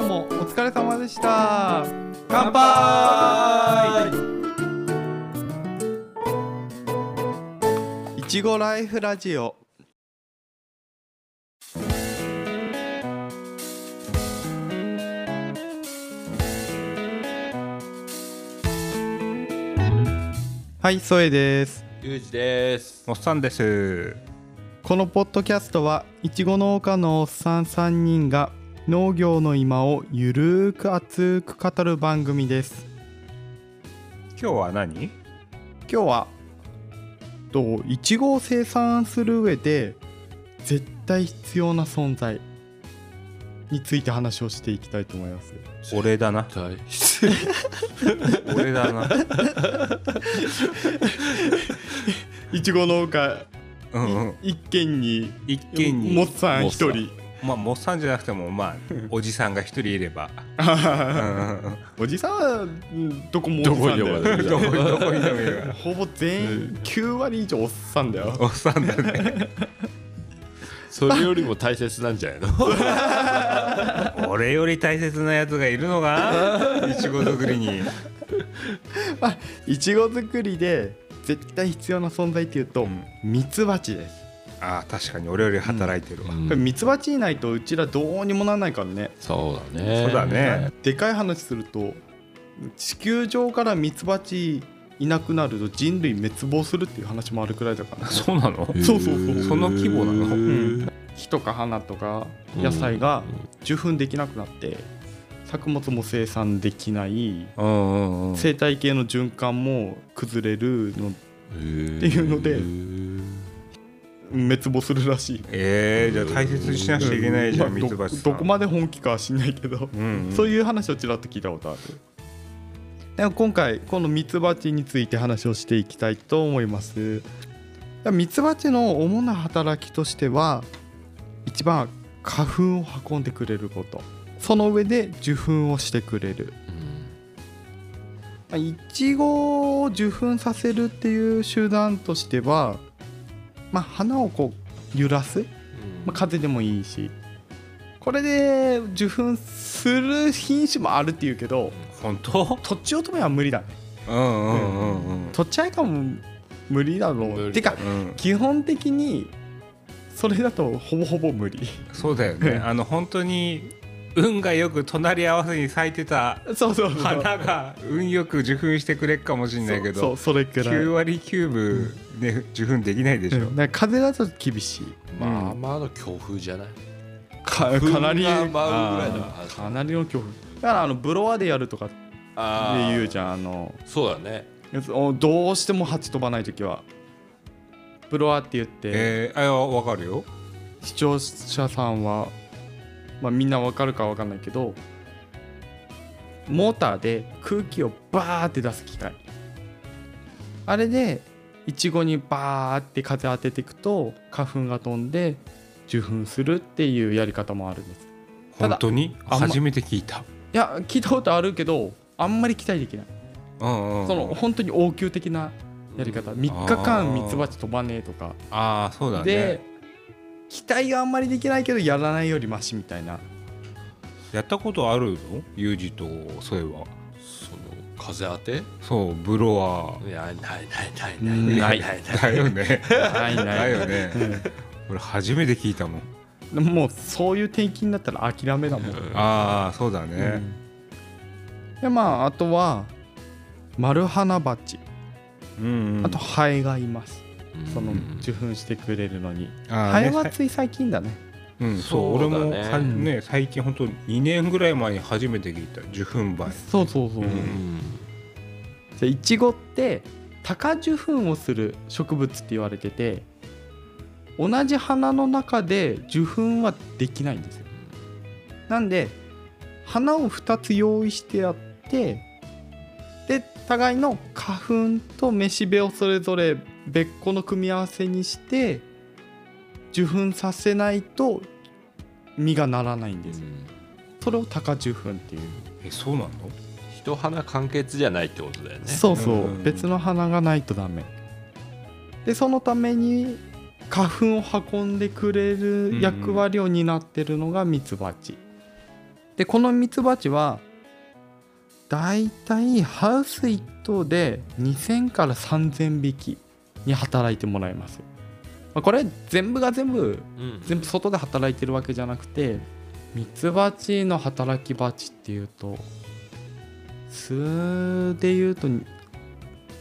今日もお疲れ様でした。乾杯。いちごライフラジオ。はい、ソエです。ゆうじです。おっさんです。このポッドキャストはいちご農家のおっさん3人が農業の今をゆるーく熱く語る番組です今日は何？今日はといちごを生産する上で絶対必要な存在について話をしていきたいと思います俺だな。大 俺だな。いちご農家うんうん。一軒に一軒にモッさん一人まあモッサンじゃなくてもまあ おじさんが一人いれば。おじさんはうんどこもおどじさんだよどこどこにでもいる。ほぼ全員9割以上おっさんだよおっさんだね。それよりも大切なんじゃないの？俺より大切なやつがいるのか？いちご作りに。いちご作りで絶対必要な存在っていうとうんミツバチですああ確かに俺より働いてるわ。ミツバチいないとうちらどうにもならないからね。そうだね。そうだね。でかい話すると地球上からミツバチいなくなると人類滅亡するっていう話もあるくらいだから、ね、そうなの？そうそうそうその規模なの。うん。木とか花とか野菜が受粉できなくなって作物も生産できない。生態系の循環も崩れるのっていうので滅亡するらしい。えー、じゃあ大切にしなくちゃいけないじゃん、まあミツバチさん。どどこまで本気かは知んないけど、うんうん、そういう話をちらっと聞いたことある。でも今回このミツバチについて話をしていきたいと思います。ミツバチの主な働きとしては一番花粉を運んでくれることその上で受粉をしてくれるまあいちごを受粉させるっていう手段としては、まあ、花をこう揺らす、まあ、風でもいいし。これで受粉する品種もあるっていうけど本当？とっちおとめは無理だね。うんうんうんうん。とっちあいかも無理だろう。てかうん、基本的にそれだとほぼほぼ無理。そうだよね。あの本当に運がよく隣り合わせに咲いてたそうそうそう。花が運よく受粉してくれっかもしれないけど、そうそうそれくらい。9割9分ね受粉できないでしょ。うん。風だと厳しい。まあまあの強風じゃない？かかなりかなりの恐怖だからあのブロワーでやるとかって言うじゃんあの。そうだね。おどうしても蜂飛ばない時はブロワーって言って、えー、あわかるよ。視聴者さんは、まあ、みんなわかるかわかんないけどモーターで空気をバーって出す機械。あれでイチゴにバーって風当てていくと花粉が飛んで受粉するっていうやり方もあるんです。本当に？ま初めて聞いた。いや聞いたことあるけどあんまり期待できない。うんうん、その本当に応急的なやり方。3日間ミツバチ飛ばねえとか。ああそうだね。で期待はあんまりできないけどやらないよりマシみたいなやったことあるの？ユージとそういえば。その風当て？そうブロワー。いやないないないうんないないないだよね。ないないだよね。俺初めて聞いたもん。でももうそういう転勤だったら諦めだもん、ああそうだね。でまああとはマルハナバチうん、うん。あとハエがいます、うんその受粉してくれるのに、あーハねエはつい最近だね。うん、そうそう俺もはね最近本当2年ぐらい前に初めて聞いた受粉梅。そうそうそう、うん。じゃあイチゴって多花受粉をする植物って言われてて同じ花の中で受粉はできないんですよ。なんで花を2つ用意してやってで互いの花粉とめしべをそれぞれ別個の組み合わせにして受粉させないと実がならないんです。それを多花受粉っていう。えそうなの？一花完結じゃないってことだよね。そうそう、うん。別の花がないとダメ。でそのために花粉を運んでくれる役割を担ってるのがミツバチ。でこのミツバチはだいたいハウス1棟で2000から3000匹に働いてもらいます、まあこれ全部が全部うん。全部外で働いてるわけじゃなくてミツバチの働きバチっていうと数でいうと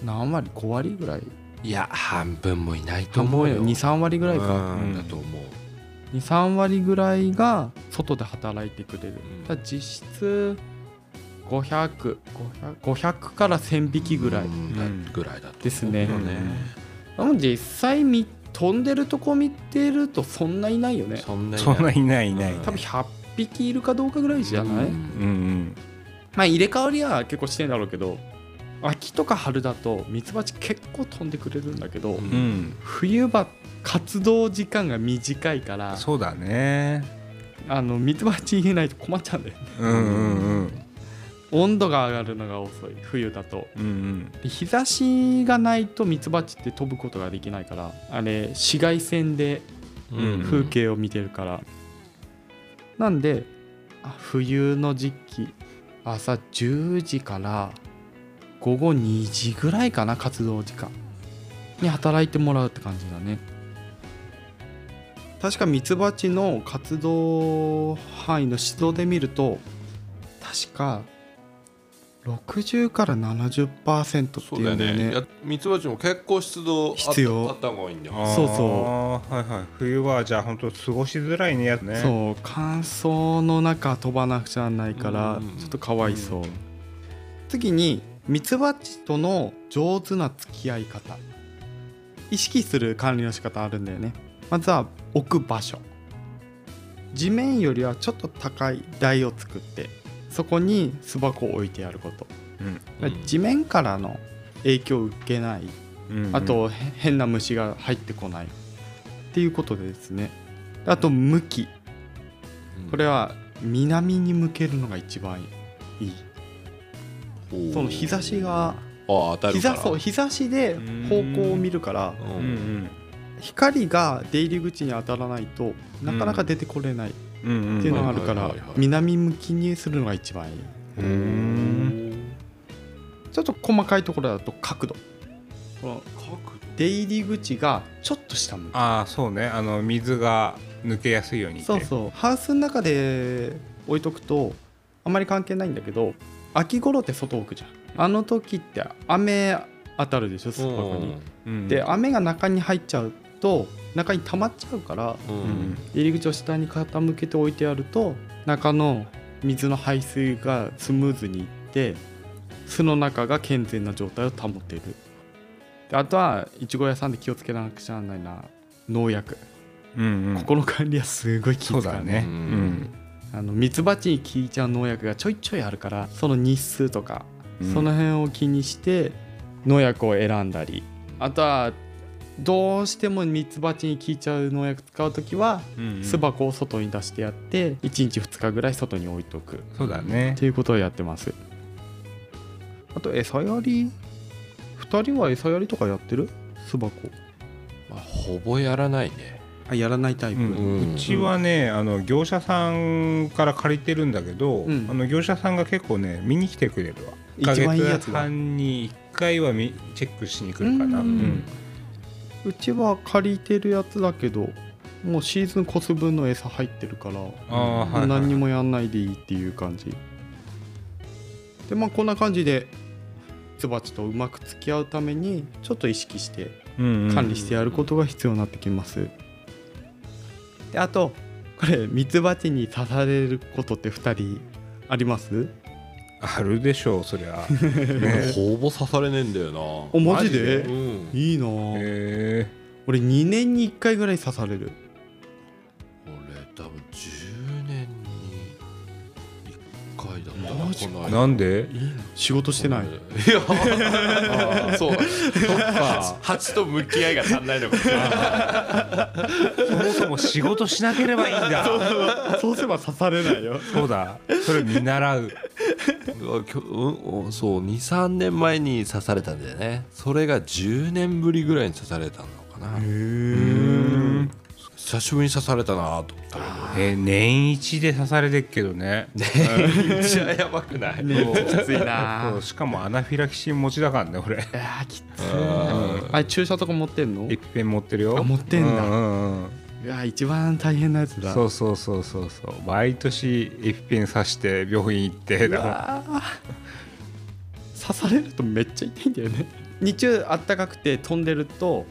何割？5割ぐらい？いや半分もいないと思うよ。23割ぐらいかうん。だと思う。23割ぐらいが外で働いてくれる。うん。実質500500 500から1000匹ぐらい。うん。だぐらいだとですね。思うよねでも実際み飛んでるとこ見てるとそんないないよね。そんなにそんないないいない。うん多分100匹いるかどうかぐらいじゃない、うんうん。うんまあ入れ替わりは結構してんだろうけど秋とか春だとミツバチ結構飛んでくれるんだけど、うん。うん冬場活動時間が短いからそうだね。あのミツバチ入れないと困っちゃうんだよね。うんうんうん温度が上がるのが遅い。冬だと。うんうん。で日差しがないとミツバチって飛ぶことができないからあれ紫外線でうん風景を見てるから、なんであ冬の時期朝10時から午後2時ぐらいかな活動時間。に働いてもらうって感じだね。確かミツバチの活動範囲の湿度で見ると確か60から70%ってそいううんだよね。だよね。ミツバチも結構湿度あった必要。あった方がいいんだそうそはいはい。冬はじゃあ本当過ごしづらいね。やつねそう。乾燥の中飛ばなくちゃないからうんちょっとかわいそう、うん。次にミツバチとの上手な付き合い方。意識する管理の仕方あるんだよね。まずは置く場所。地面よりはちょっと高い台を作ってそこに巣箱を置いてやること、うん。うん。地面からの影響を受けない。うんうん。あとへ変な虫が入ってこないっていうことでですね。あと向き。これは南に向けるのが一番いい。その日差しが日差そう日差しで方向を見るからううんん。光が出入り口に当たらないとなかなか出てこれないっていうのがあるから南向きにするのが一番いい。うんちょっと細かいところだと角度。この角出入り口がちょっと下向きああそうね。あの水が抜けやすいようにそうそう。ハウスの中で置いとくとあまり関係ないんだけど秋頃って外置くじゃん。あの時って雨当たるでしょ巣度箱に。うん。で雨が中に入っちゃうと中に溜まっちゃうからうん。うん入り口を下に傾けておいてやると中の水の排水がスムーズにいって巣の中が健全な状態を保っている。であとはいちご屋さんで気をつけなくちゃならないな農薬、うんうん。ここの管理はすごい気そうだね。を使うねうん。あのミツバチに効いちゃう農薬がちょいちょいあるからその日数とか、うん。その辺を気にして農薬を選んだり。あとはどうしてもミツバチに効いちゃう農薬使う時は巣箱を外に出してやって1日2日ぐらい外に置いとく。っそうだね。ていうことをやってます。あと餌やり？2人は餌やりとかやってる？巣箱。まあほぼやらないね。あやらないタイプ、うんうんうちはねあの業者さんから借りてるんだけど、うん。あの業者さんが結構ね見に来てくれるわ。一番いいやつ1ヶ月だ半に1回はみチェックしに来るかな。ううんんうちは借りてるやつだけどもうシーズン越す分の餌入ってるからああはい、はい、何にもやんないでいいっていう感じ。でまあこんな感じでミツバチとうまく付き合うためにちょっと意識して管理してやることが必要になってきます。であとこれミツバチに刺されることって2人あります？あるでしょうそりゃ。ね。ほぼ刺されねえんだよな。おマジで？うん。いいな。ぁへ俺2年に1回ぐらい刺される。俺多分10年に1回だったなマジか。なんで？仕事してない。いや。そうだねそっか蜂と向き合いが足んないのか。そもそも仕事しなければいいんだ。そうすれば刺されないよ。そうだ。それ見習うそう23年前に刺されたんだよね。それが10年ぶりぐらいに刺されたのかな。久しぶりに刺されたなと思ったけど。えー年一で刺されてっけどね。めっちゃやばくない。そうきついな。しかもアナフィラキシー持ちだからね俺。いやーきついあれ注射とか持ってんの？エピペン持ってるよ。あ持ってんだ。うんうんうんいやー一番大変なやつだ。そうそうそうそうそう。毎年エピペン刺して病院行ってうだから刺されるとめっちゃ痛いんだよね。日中あったかくて飛んでると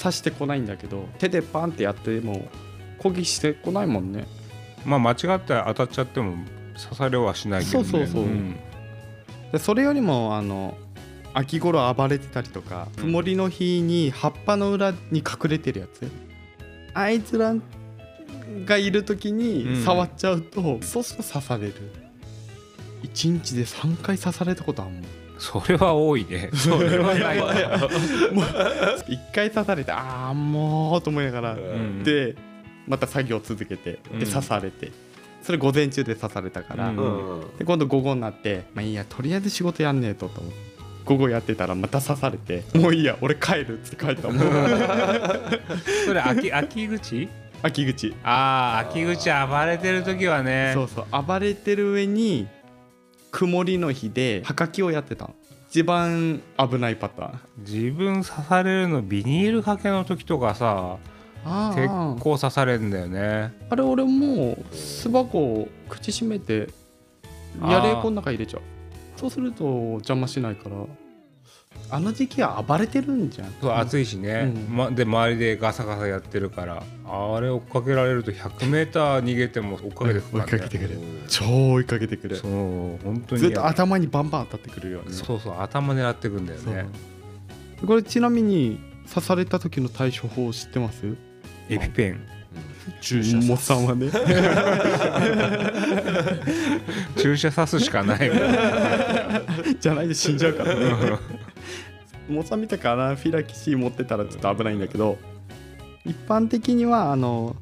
刺してこないんだけど手でパンってやっても攻撃してこないもんね。まあ間違って当たっちゃっても刺されはしないけどね。そうそうそうん。でそれよりもあの秋頃暴れてたりとかうん。曇りの日に葉っぱの裏に隠れてるやつあいつらがいる時に触っちゃうと、そうすると刺される。1日で3回刺されたことあるもん。それは多いね。それはないわ。1回刺されてああもうと思いながら、ん。でまた作業続けてうん。で刺されて、それ午前中で刺されたから、うん。うん。で今度午後になってまあいいやとりあえず仕事やんねえとと思って午後やってたらまた刺されてもういいや俺帰るって帰ったもん。それ秋秋口？秋口。ああ秋口暴れてる時はね。そうそう。暴れてる上に曇りの日ではかきをやってたの。一番危ないパターン。自分刺されるのビニール掛けの時とかさ結あ構刺されるんだよね。あれ俺もう巣箱を口閉めてやれこの中入れちゃうそうすると邪魔しないからあの時期は暴れてるんじゃん。そう暑いしね、うん。ま、で周りでガサガサやってるからあれ追っかけられると 100m 逃げても追っかけてく追いるからね。かけてくる。超追いかけてくる。そう本当に。ずっと頭にバンバン当たってくるよね。そうそう頭狙ってくんだよね。これちなみに刺された時の対処法知ってます？エピペン。注射モッさんはね注射刺すしかないもん じゃないと死んじゃうからね。モッさんみたくアナフィラキシー持ってたらちょっと危ないんだけど一般的にはあの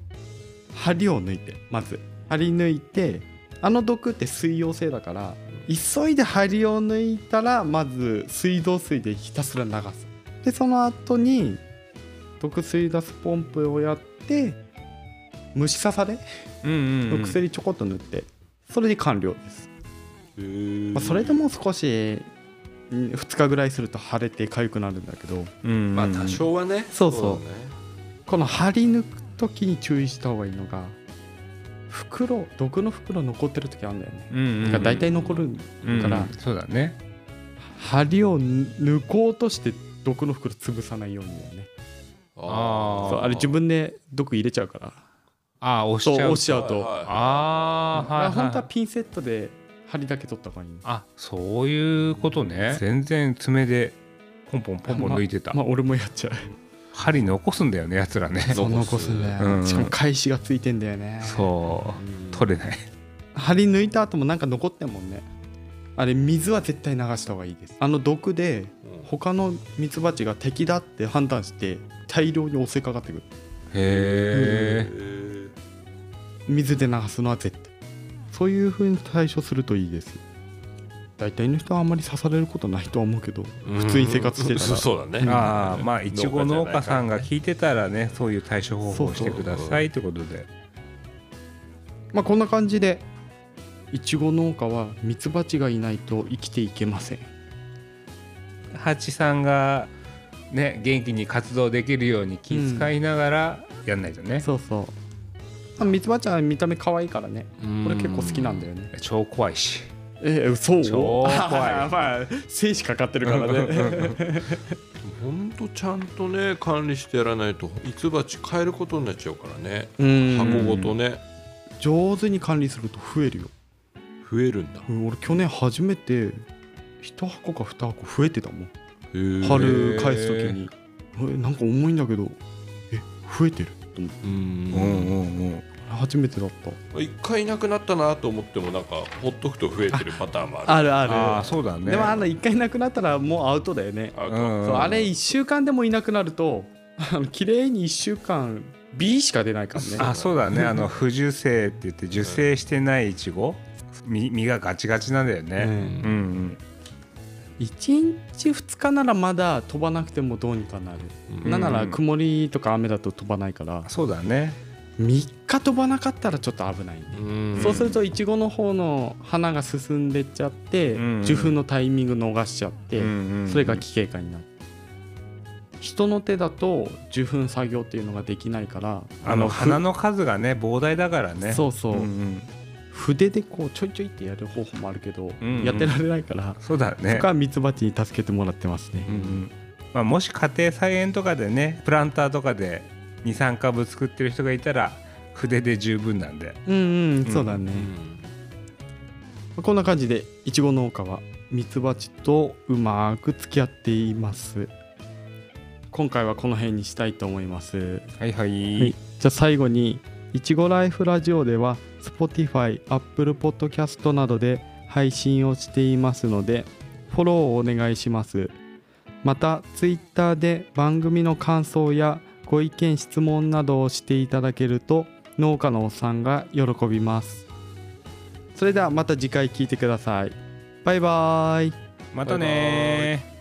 針を抜いてまず。針抜いてあの毒って水溶性だから急いで針を抜いたらまず水道水でひたすら流す。でその後に毒水出すポンプをやって虫刺され？うんうん、のうん、薬ちょこっと塗ってそれで完了です、まあ、それでも少し2日ぐらいすると腫れて痒くなるんだけど。うん。うんまあ多少はね。そうそう。だね。この針抜く時に注意した方がいいのが袋毒の袋残ってる時あるんだよね。うんうんうん。だから大体残るから。うんそうだね。針を抜こうとして毒の袋潰さないようにだよね。あー。そうあれ自分で毒入れちゃうから。ああ押そうしちゃう押しちゃうと、はいはいああはい、はい、本当はピンセットで針だけ取った方がいいあそういうことね。全然爪でポンポンポンポン抜いてた、まあ俺もやっちゃう。針残すんだよねやつらね。そ う残すんだよ、うん。しかも返しがついてんだよね。そう。取れない。針抜いた後もなんか残ってんもんね。あれ水は絶対流した方がいいです。あの毒でうん。他のミツバチが敵だって判断して大量に襲いかかってくる。へえへ水で流すのは絶対そういう風に対処するといいです。大体の人はあんまり刺されることないとは思うけどー普通に生活してたら。そ うそうだねああまあいちご農家さんが農聞いてたらねそういう対処方法をしてくださいってことで。まあこんな感じでいちご農家はミツバチがいないと生きていけません。ハチさんがね元気に活動できるように気遣いながらやんないとね、そうそう。まあミツバチは見た目可愛いからね。うん。これ結構好きなんだよね。超怖いし。えー、そう超怖い。まあ精子かかってるからね。ほんとちゃんとね管理してやらないとミツバチ変えることになっちゃうからね。うん。箱ごとね。上手に管理すると増えるよ、増えるんだ。うん俺去年初めて1箱か2箱増えてたもん。春返す時に。えなんか重いんだけどえ増えてると思ってうん。うんうんうん初めてだった。一回いなくなったなと思ってもなんかほっとくと増えてるパターンもある。あるある。ああそうだね。でもあの1回なくなったらもうアウトだよね、あうん。そう。あれ1週間でもいなくなると綺麗に1週間 B しか出ないからね。あそうだね。あの不受精って言って受精してないイチゴ。実実がガチガチなんだよね、うん。うんうん。1日2日ならまだ飛ばなくてもどうにかなる、うん。なんなら曇りとか雨だと飛ばないから。そうだね3日飛ばなかったらちょっと危ない、ん。そうするといちごの方の花が進んでっちゃって、うん。受粉のタイミング逃しちゃって、それが危険化になる人の手だと受粉作業っていうのができないからあのふ花の数がね膨大だからね。そうそう、んん。筆でこうちょいちょいってやる方法もあるけど、うんうん。やってられないから、そうだね。僕はミツバチに助けてもらってますね、うんうん。まあ、もし家庭菜園とかでねプランターとかで23株作ってる人がいたら筆で十分なんで。うんうんそうだうね、ん。こんな感じでいちご農家はミツバチとうまく付き合っています。今回はこの辺にしたいと思います。はいはい、はい、じゃあ最後にいちごライフラジオでは Spotify、Apple Podcast などで配信をしていますのでフォローをお願いします。また Twitter で番組の感想やご意見質問などをしていただけると農家のおっさんが喜びます。それではまた次回聞いてください。バイバーイ。またね